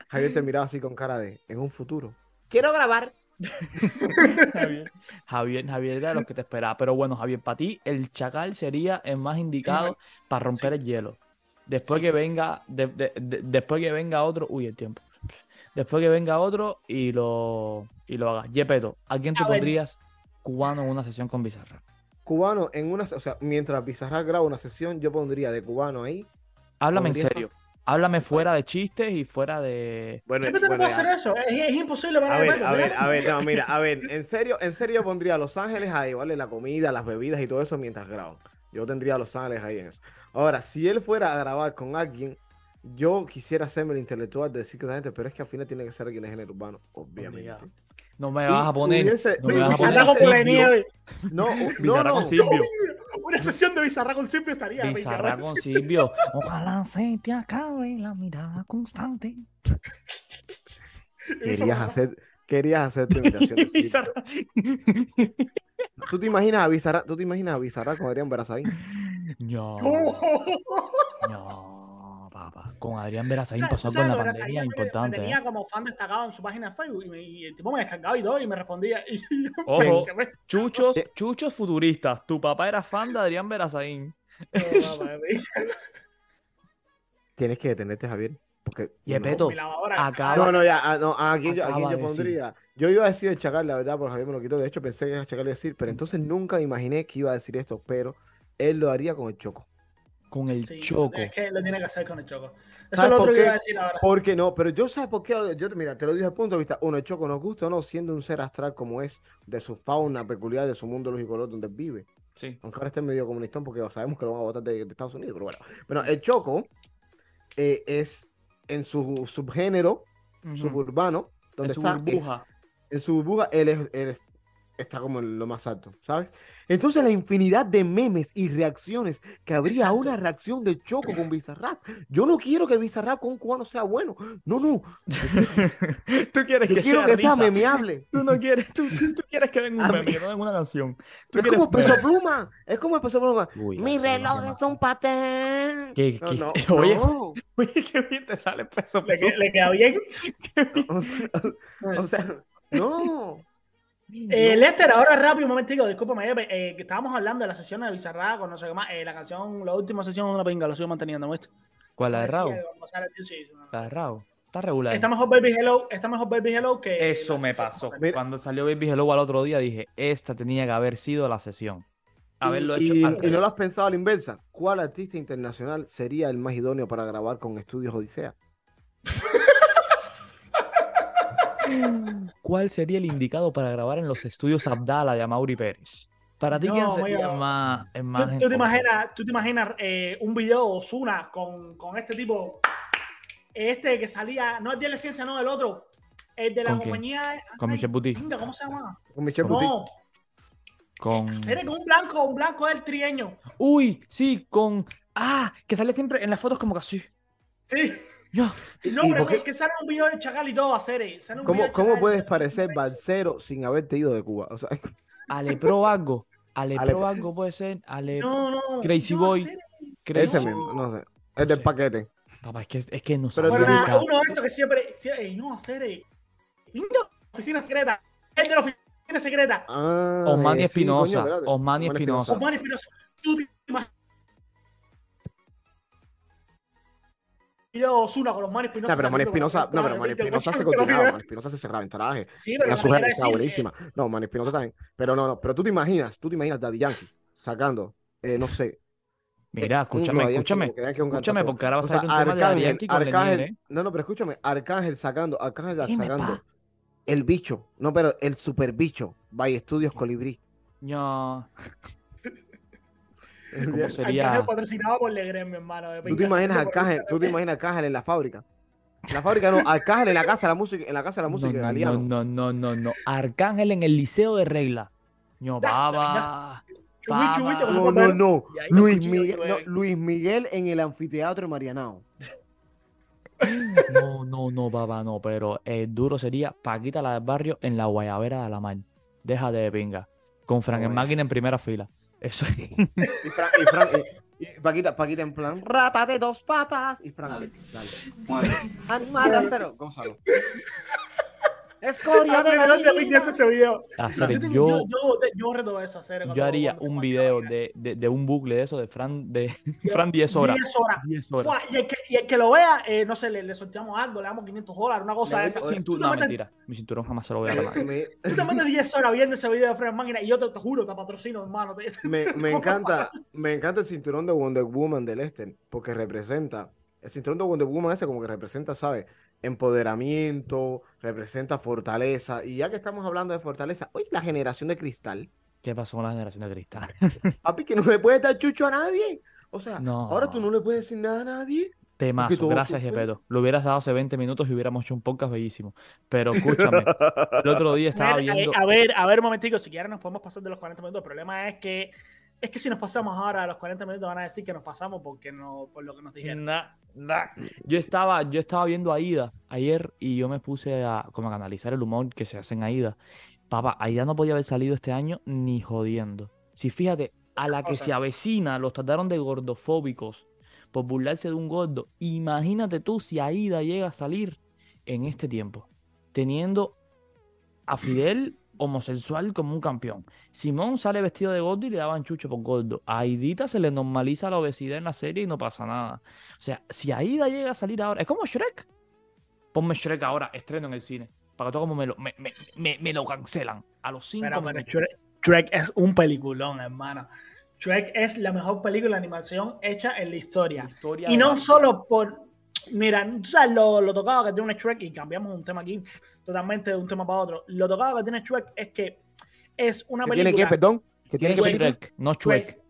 Javier te miraba así con cara de, en un futuro. Quiero grabar. (laughs) Javier, Javier, Javier era los que te esperaba. Pero bueno, Javier, para ti el chacal sería el más indicado para romper el hielo. Después que venga, de- de- de- después que venga otro, uy, el tiempo. Después que venga otro y lo, y lo haga. Yepeto, ¿a quién tú A ver. pondrías cubano en una sesión con Bizarra? Cubano en una, o sea, mientras Bizarrap graba una sesión, yo pondría de cubano ahí. Háblame en serio. Háblame fuera de chistes y fuera de. Bueno, no bueno, hacer eso, es, es imposible para A ver, a ver, a ver, no, mira, a ver, en serio, en serio pondría a Los Ángeles ahí, ¿vale? La comida, las bebidas y todo eso mientras graban. Yo tendría a Los Ángeles ahí en eso. Ahora, si él fuera a grabar con alguien, yo quisiera hacerme el intelectual de decir que esa gente, pero es que al final tiene que ser alguien de género urbano, obviamente. No me vas a poner. hubiese- no me vas a poner con la. No, no, no. Una sesión de Bizarra con Silvio estaría. Bizarra con Silvio. Ojalá se te acabe la mirada constante. Querías hacer, querías hacer tu imitación de (laughs) Silvio. Bizarra. ¿Tú te imaginas a Bizarrap, tú te imaginas a Bizarrap con Adrián Berazaín? No, (laughs) Oh. Papá. Con Adrián Berazaín ¿Sabes- pasó con la pandemia Me importante. tenía ¿eh? como fan destacado en su página de Facebook y, me- y el tipo me descargaba y todo y me respondía. (laughs) Y yo, Ojo. ¿qué me- Chuchos, chuchos futuristas. Tu papá era fan de Adrián Berazaín. No. (laughs) Tienes que detenerte, Javier. Porque Yepeto, acaba- No, no, ya, ah, no, ¿a quién, yo, decir. pondría? Yo iba a decir el Chacal, la verdad, porque Javier me lo quitó. De hecho, pensé que el Chacal iba a decir, pero entonces nunca imaginé que iba a decir esto, pero él lo haría con el Choco. Con el Sí, choco. Es que lo tiene que hacer con el choco. Eso es ¿Sabes lo por otro que qué? iba a decir ahora. Porque no, pero yo sabes por qué, yo, mira, te lo dije al punto de vista, uno, el Choco nos gusta o no, siendo un ser astral como es, de su fauna peculiar, de su mundo lógico donde vive. Sí. Aunque ahora esté medio comunistón porque sabemos que lo van a votar de, de Estados Unidos, pero bueno. Bueno, el Choco eh, es en su subgénero suburbano, donde En su está, burbuja. en su burbuja, él es, él es está como en lo más alto, ¿sabes? Entonces la infinidad de memes y reacciones que habría a Exacto. una reacción de Choco con Bizarrap. Yo no quiero que Bizarrap con un cubano sea bueno. No, no. (laughs) tú quieres Yo que quiero sea que sea memeable. Tú no quieres, tú, tú, tú quieres que venga un meme, no venga una canción. Tú Es quieres como Peso Pluma. Es como el Peso Pluma. Uy, Mi no reloj es un patén. ¿Qué- No, qué- no, (laughs) oye? no. (laughs) Oye, qué bien te sale peso. Le, que- le queda bien. O sea, o sea, no. Eh, Lester, ahora rápido, un momentico, discúlpame, eh, eh, que estábamos hablando de la sesión de Bizarrap, con no sé qué más, eh, la canción, la última sesión es una pinga, lo sigo manteniendo, ¿viste? ¿Cuál la de no. La de Raúl. Está regular. Está mejor Baby Hello, está mejor Baby Hello que Eso me pasó. Mira. Cuando salió Baby Hello al otro día dije, esta tenía que haber sido la sesión. Haberlo y, hecho y- y no lo has pensado a la inversa. ¿Cuál artista internacional sería el más idóneo para grabar con Estudios Odisea? (laughs) (laughs) ¿Cuál sería el indicado para grabar en los estudios Abdala de Amaury Pérez? Para ti, ¿quién sería más, más ¿Tú, tú te imaginas, tú te imaginas eh, un video de Ozuna con, con este tipo, este que salía, no el de la ciencia, no el otro, el de la ¿Con compañía. Con Michel Buti. ¿Cómo se llama? Con Michel Buti. No, Con... serie con un blanco, un blanco del trieño. Uy, sí, con... Ah, que sale siempre en las fotos como que así. Sí. No, ¿Y pero por qué- que, sale un video de Chacal y todo, hacer. Sale un ¿Cómo, cómo puedes parecer balsero sin haberte ido de Cuba? O sea, (laughs) Alepro algo. Alepro algo puede ser. Ale... No, no. Crazy no, Boy. Cere. Crazy- ese mismo, no sé. Es del sé. paquete. Papá, es que, es que no Pero Bueno, nada, uno de estos que siempre. sie- eh, no, hacer. Venga, oficina secreta. El de la oficina secreta. Ah, Osmani eh, sí, Espinosa, espérate. Osmani Espinosa. Osmar Espinosa. Tú te imaginas. Video de Ozuna con Osmar Espinosa. No, pero Mani Espinosa, (laughs) no, pero Mani. Espinosa se continuaba, Mani Espinosa se cerraba en traje. Sí, pero decir, buenísima. No, Mani Espinosa también. Pero no, no, pero tú te imaginas, tú te imaginas Daddy Yankee sacando, eh, no sé. Mira, eh, escúchame, Yankee escúchame. como que Daddy Yankee Escúchame, porque ahora va a O sea, salir un tema de Daddy Arcángel, Yankee con Arcángel, Lenier, ¿eh? no, no, pero escúchame, Arcángel sacando, Arcángel sacando el bicho, no, pero el super bicho, by Estudios Colibrí. No. (laughs) ¿Cómo sería? Arcángel patrocinado por Legren, mi hermano. de Tú te imaginas Arcángel, tú te imaginas Arcángel en la fábrica. En la fábrica no, Arcángel en la casa de la música, en la casa de la música no, no, no, no, no, no. Arcángel en el Liceo de Regla. (laughs) No, baba. No, no, no. Luis Miguel, no, llueven. Luis Miguel en el anfiteatro de Marianao. No, no, no, papá, no. Pero el duro sería Paquita la del barrio en la Guayabera de la Mar. Déjate de pinga. Con Frank Oye. Máquina en primera fila. Eso es. Y Fran, y Fran, y, y Paquita, Paquita en plan, rata de dos patas. Y Frank, dale. Animal racero. Gonzalo. Escoria de Ah, mira, ¿dónde Marina. viste ese video? Hacer, Yo, yo, yo, yo, eso, hacer. yo haría un video de, de, de un bucle de eso de Fran, de (laughs) Fran 10 horas. 10 horas. 10 horas. Fua, Y el, que, y el que lo vea, eh, no sé, le, le sorteamos algo, le damos 500 dólares, una cosa de esa. doy Cintu- Tú te no, metes- mentira. Mi cinturón jamás se lo voy a ganar. Me, Tú te metes 10 horas viendo ese video de Fred Máquina y yo te, te juro, te patrocino, hermano. te- (laughs) me, me (laughs) encanta, me encanta el cinturón de Wonder Woman del Lester, porque representa, el cinturón de Wonder Woman ese como que representa, ¿sabes? Empoderamiento, representa fortaleza. Y ya que estamos hablando de fortaleza, oye, la generación de cristal. ¿Qué pasó con la generación de cristal? (laughs) Papi, que no le puedes dar chucho a nadie. O sea, No. ahora tú no le puedes decir nada a nadie. Temazo, gracias, Jepeto. Lo hubieras dado hace 20 minutos y hubiéramos hecho un podcast bellísimo. Pero escúchame, el otro día estaba A ver, viendo. eh, a ver, a ver, un momentico, si quieren nos podemos pasar de los 40 minutos. El problema es que es que si nos pasamos ahora a los 40 minutos van a decir que nos pasamos porque no, por lo que nos dijeron. Nah, nah. Yo estaba, yo estaba viendo a Aida ayer y yo me puse a como a analizar el humor que se hace en Aida. Papá, Aida no podía haber salido este año ni jodiendo. Si fíjate, a la que se avecina, los trataron de gordofóbicos por burlarse de un gordo. Imagínate tú si Aida llega a salir en este tiempo, teniendo a Fidel homosexual como un campeón. Simón sale vestido de gordo y le daban chucho por gordo. A Aidita se le normaliza la obesidad en la serie y no pasa nada. O sea, si Aida llega a salir ahora, es como Shrek. Ponme Shrek ahora, estreno en el cine. Para que todo como me lo, me, me- me- me lo cancelan. A los cinco Pero, pero. Shrek, Shrek es un peliculón, hermano. Shrek es la mejor película de animación hecha en la historia. La historia Y no la- solo por. Mira, tú sabes lo, lo tocado que tiene un Shrek, y cambiamos un tema aquí totalmente de un tema para otro. Lo tocado que tiene Shrek es que es una ¿Qué tiene película. que, perdón? ¿Qué tiene que Shrek. película? Shrek, no Shrek.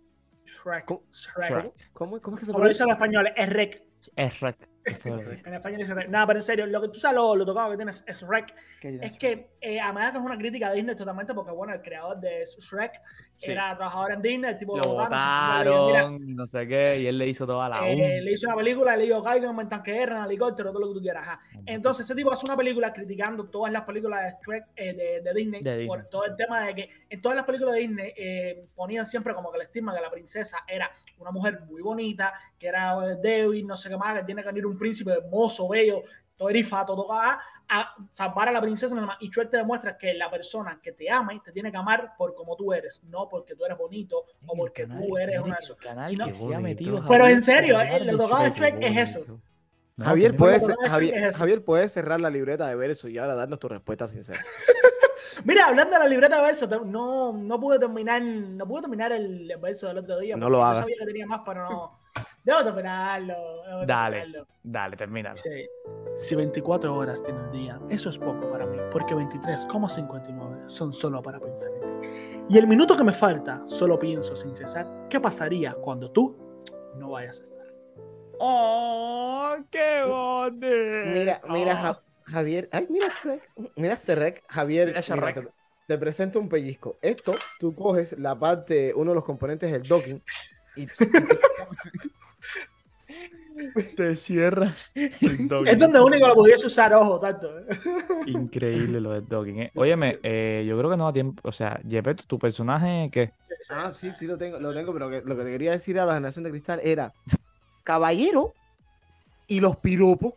Shrek. ¿Cómo? Shrek. ¿Cómo, cómo es que se Como lo dicen pronuncia? los españoles, es Rek. Es Shrek. (laughs) En España dice Rec. Nada, pero en serio, lo que tú sabes, lo, lo tocado que tienes es Rec. Es que eh, además que es una crítica a Disney totalmente porque, bueno, el creador de Shrek Sí. era trabajador en Disney, el tipo Lo votaron, no sé qué, y él le hizo toda la eh, le hizo una película, le dijo Caigan en tanque de guerra, en helicóptero, todo lo que tú quieras. ajá. Entonces, ese tipo hace una película criticando todas las películas de, Shrek, eh, de, de Disney, De Disney. por todo el tema de que en todas las películas de Disney eh, ponían siempre como que el estigma que la princesa era una mujer muy bonita, que era eh, débil, no sé qué más, que tiene que venir un príncipe hermoso, bello, todo erifato, todo acá, a salvar a la princesa y nada más. Y Shrek te demuestra que la persona que te ama te tiene que amar por como tú eres, no porque tú eres bonito o porque tú eres una de no- Pero en serio, eh, lo tocado de Shrek es eso. Javier, puede, bonito. ser- Lo que Javier, es. Javier, puedes cerrar la libreta de verso y ahora darnos tu respuesta sincera. (laughs) Mira, hablando de la libreta de verso, no, no pude terminar, no pude terminar el verso del otro día. No lo yo hagas. sabía que tenía más, pero no. Debo terminarlo. debo Dale. terminarlo. Dale, termínalo. Sí. Si 24 horas tiene el día, eso es poco para mí, porque 23,59 son solo para pensar en ti. Y el minuto que me falta, solo pienso sin cesar, ¿qué pasaría cuando tú no vayas a estar? ¡Oh, qué bonito! Mira, mira, Ja- Javier. Ay, mira Shrek. Mira Shrek. Javier, Mira te, te presento un pellizco. Esto, tú coges la parte, uno de los componentes del docking y Te cierra el. Es donde único lo pudiese usar, ojo, tanto. ¿eh? Increíble lo del docking. ¿eh? Óyeme, eh, yo creo que no da tiempo. O sea, Jepeto, tu personaje, ¿qué? Ah, sí, sí lo tengo, lo tengo, pero que- lo que te quería decir a la generación de cristal era caballero y los piropos.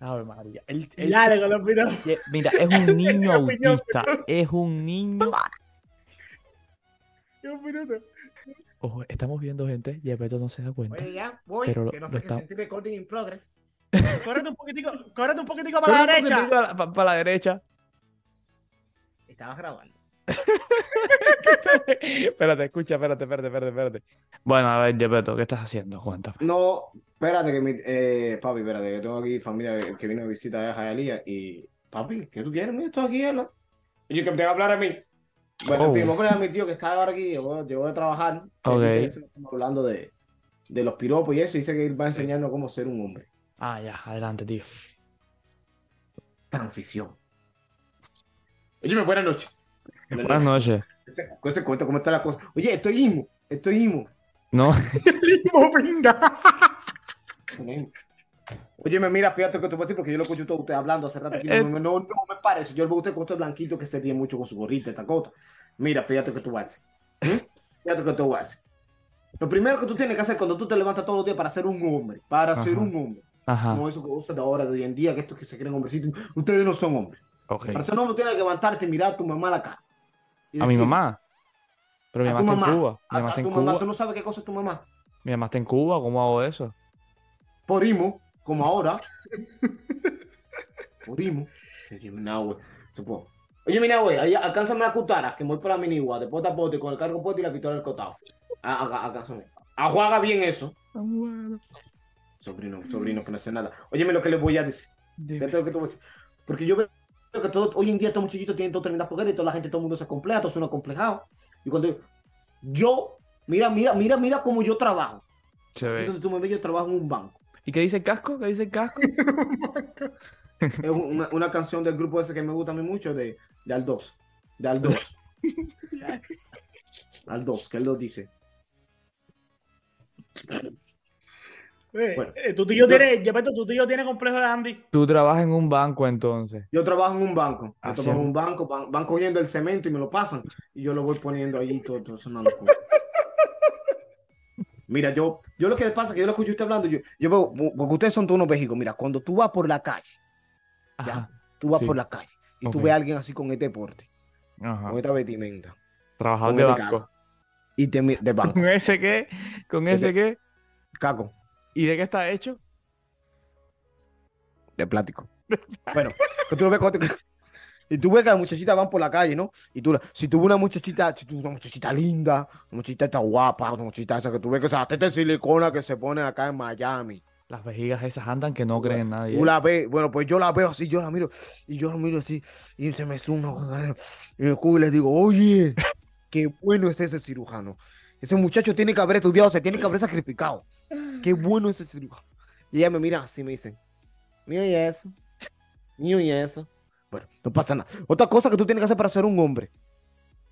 Ave María. Él- Dale con los piros. eh, mira, es un (laughs) niño autista. Es un niño. Un minuto. Ojo, estamos viendo gente. Jepeto no se da cuenta. Oye, ya, voy, Pero lo- que no sé qué está- sentir recording in progress. (laughs) Córrete un poquitico, córrete un poquitico para la derecha. Para, la derecha. Estabas grabando. (laughs) espérate, escucha, espérate, espérate, espérate, espérate. Bueno, a ver, Jepeto, ¿qué estás haciendo? Cuéntame. No, espérate que mi, eh, papi, espérate, que tengo aquí familia que vino a visitar a Jayalía y, papi, ¿qué tú quieres? Mira, estoy aquí, habla. Y yo que me tengo que hablar a mí. Bueno, en Oh. poner a mi tío que está ahora aquí, llegó, llegó de trabajar. que Ok. dice hablando de, de los piropos y eso, y dice que él va enseñando cómo ser un hombre. Ah, ya, adelante, tío. Transición. Oye, buenas noches. Buenas noches. Ese, ese cuento, ¿cómo está la cosa? Oye, estoy imo, estoy imo. No, (laughs) Limo, pinga. (laughs) Oye, me mira, fíjate que te voy a decir porque yo lo escucho todo usted hablando hace rato. aquí, Eh. no, no, me parece. Yo lo veo a usted con este blanquito que se ríe mucho con su gorrita, esta cosa. Mira, fíjate que tú vas a hacer. ¿Mm? Fíjate que tú vas a hacer. Lo primero que tú tienes que hacer cuando tú te levantas todos los días para ser un hombre, para ser un hombre, ajá, no eso que usan ahora, de hoy en día, que estos que se creen hombrecitos, ustedes no son hombres. ok. Para ser hombre tienes que levantarte y mirar a tu mamá a la cara. y A mi mamá. Pero mi mamá está en Cuba. Mi mamá a está en tu mamá, Cuba. tú no sabes qué cosa es tu mamá. Mi mamá está en Cuba, ¿cómo hago eso? Por imo, como ahora. (laughs) Por imo. Oye, mira, güey. Supongo. Oye, mira, güey, ahí alcánzame a cutara, que me voy por la minigua, de pota a pote, con el cargo pote y la pistola del cotado. Ah, ah, Alcánzame. Ajuaga bien eso. Sobrino, sobrino, que no sé nada. Óyeme lo que les voy a decir. Lo que te voy a decir. Porque yo veo que todo, hoy en día estos muchachitos tienen todo tremenda foguera y toda la gente, todo el mundo se compleja, todos son acomplejado. Y cuando yo, mira, mira, mira, mira cómo yo trabajo. Se ve. donde tú me ves, yo trabajo en un banco. ¿Y qué dice el casco? ¿Qué dice el casco? (laughs) Es una, una canción del grupo ese que me gusta a mí mucho, de, de Aldos. De Aldos. (laughs) Aldos, que Aldos dice. Eh, Bueno. eh, tu tío tiene, Gepetto, tu tío tiene complejo de Andy. Tú trabajas en un banco entonces. Yo trabajo en un banco. Yo trabajo en es. un banco, van, van cogiendo el cemento y me lo pasan. Y yo lo voy poniendo ahí todo, todo eso es una locura. Mira, yo, yo lo que pasa es que yo lo escucho usted hablando, yo, yo veo, porque ustedes son todos unos vejigos. Mira, cuando tú vas por la calle, Ajá. tú vas Sí. por la calle y tú ves a alguien así con este porte, Ajá. con esta vestimenta, Trabajador con de este banco. caco, y te de banco, (laughs) ¿Con ese qué? ¿Con ese qué? caco. ¿Y de qué está hecho? de plástico. Bueno, tú lo ves cuando te- Y tú ves que las muchachitas van por la calle, ¿no? Y tú, si tú ves una muchachita, si ves una muchachita linda, una muchachita está guapa, una muchachita esa que tú ves que esa teta de silicona que se pone acá en Miami. Las vejigas esas andan que no creen en nadie. Tú la ves, bueno, pues yo la veo así, yo la miro, y yo la miro así, y se me cosa en el culo y le digo, oye, (laughs) qué bueno es ese cirujano. Ese muchacho tiene que haber estudiado, se tiene que haber sacrificado. Qué bueno es ese cirujano. Y ella me mira así, me dice, mío y eso, mío y eso. Bueno, no pasa nada. Otra cosa que tú tienes que hacer para ser un hombre.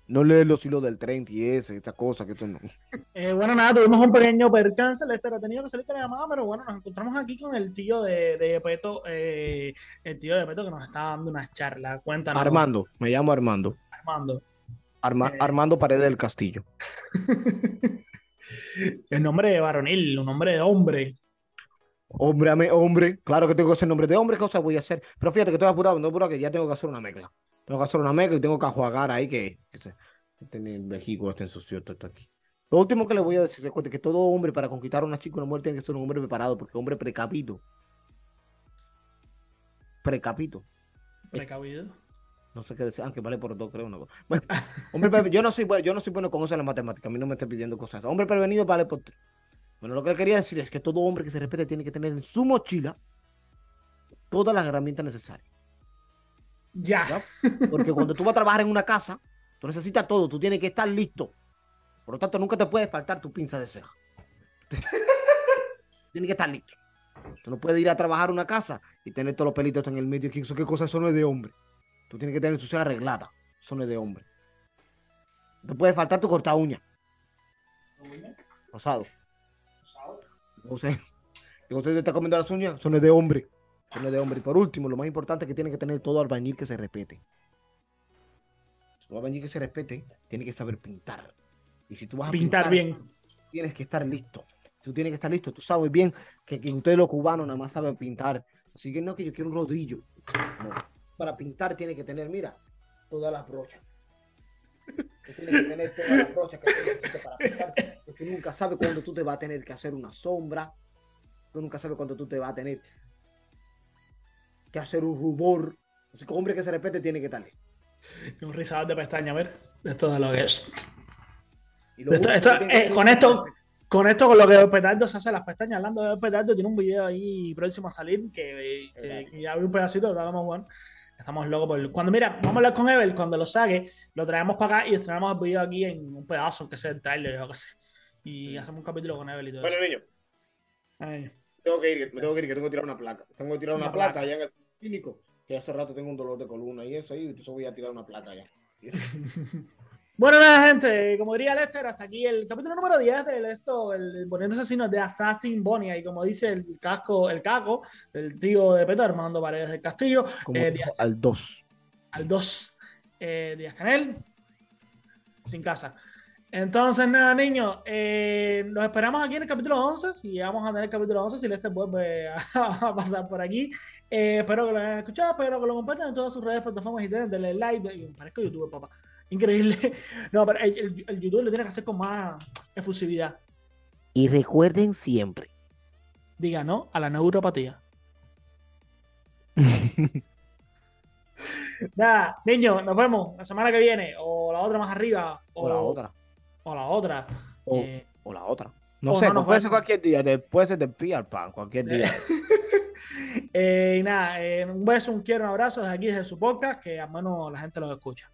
No leer los hilos del tren y ese, esta cosa que tú no. (laughs) Eh, bueno, nada, tuvimos un pequeño percance. Lester ha tenido que salir con la llamada, pero bueno, nos encontramos aquí con el tío de, de Peto, eh, el tío de Peto que nos está dando una charla. Cuéntanos. Armando, me llamo Armando. Armando. Arma- Eh. Armando Paredes del Castillo. (laughs) el nombre de varonil, un nombre de hombre. Hombre, hombre, claro que tengo que hacer nombre de hombre, ¿qué cosa voy a hacer? Pero fíjate que estoy apurado, no apurado que ya tengo que hacer una mezcla. Tengo que hacer una mezcla y tengo que jugar ahí que, que se- que tiene el vejigo este ensució todo esto aquí. Lo último que le voy a decir, recuerde que todo hombre para conquistar a una chica una mujer tiene que ser un hombre preparado, porque hombre precavido. Precavido. Precavido. No sé qué decir, aunque vale por dos, creo. Una cosa. Bueno, hombre, (laughs) yo no soy bueno, yo no soy bueno con eso en la matemática, a mí no me esté pidiendo cosas. Hombre prevenido vale por tres. Bueno, lo que le quería decir es que todo hombre que se respete tiene que tener en su mochila todas las herramientas necesarias. Ya. Porque cuando tú vas a trabajar en una casa, tú necesitas todo, tú tienes que estar listo. Por lo tanto, nunca te puede faltar tu pinza de ceja. (laughs) tienes que estar listo. Tú no puedes ir a trabajar a una casa y tener todos los pelitos en el medio. ¿Qué, qué cosa? Eso no es de hombre. Tú tienes que tener tu ceja arreglada. Eso no es de hombre. No te puede faltar tu corta uña. Rosado. Que usted se está comiendo las uñas, es de hombre. Es de hombre. Y por último, lo más importante es que tiene que tener todo albañil que se respete. Todo albañil que se respete, tiene que saber pintar. Y si tú vas a Pintar bien. tienes que estar listo. Tú tienes que estar listo. Tú sabes bien que, que ustedes los cubanos nada más saben pintar. Así que no que yo quiero un rodillo. No. Para pintar tiene que tener, mira, todas las brochas. Tú tienes que tener todas las brochas que tú necesitas para pintar. Porque nunca sabes cuándo tú te vas a tener que hacer una sombra. Tú nunca sabes cuándo tú te vas a tener que hacer un rubor. Así que hombre que se respete tiene que estar. Un rizador de pestaña, a ver. Esto de lo que es. Y lo Esto- último esto, que tiene que eh, con es esto-. Con esto, con lo que Petardo se hace las pestañas, hablando de Petardo, tiene un video ahí próximo a salir que, que- que ya vi un pedacito, lo vamos bueno. Estamos locos por. Cuando mira, vamos a hablar con Evel, cuando lo saque, lo traemos para acá y estrenamos el video aquí en un pedazo, que sea el trailer, yo qué sé. Y hacemos un capítulo con Evel y todo Bueno, eso. niño, Ay. tengo que ir, que- me tengo que ir, que tengo que tirar una placa. Tengo que tirar una, Una placa, placa. allá en el clínico, que hace rato tengo un dolor de columna y eso ahí, entonces voy a tirar una placa allá. (laughs) Bueno, nada, gente, como diría Lester, hasta aquí el capítulo número 10 de esto, el Poniendo Asesinos de Assassin Bonnie, y como dice el casco, el caco, el tío de Peto, Armando Paredes del Castillo, Eh, al 2. al 2 eh, Díaz Canel, sin casa. Entonces, nada, niños, eh, los esperamos aquí en el capítulo 11. Si vamos a tener el capítulo 11, si Lester vuelve a, a pasar por aquí. Eh, espero que lo hayan escuchado, espero que lo compartan en todas sus redes, plataformas y denle like. de- parezco youtuber, papá. Increíble. (laughs) No, pero el, el, el youtuber lo tiene que hacer con más efusividad. Y recuerden siempre. Diga no a la neuropatía. (laughs) Nada, niños, nos vemos la semana que viene, o la otra más arriba, O la otra. o la otra. O, Eh, o la otra. No sé, no nos puede ser cualquier día. Después se te pilla el pan, cualquier día. (laughs) eh, y nada, eh, un beso, un quiero, un abrazo desde aquí, desde su podcast, que al menos la gente los escucha.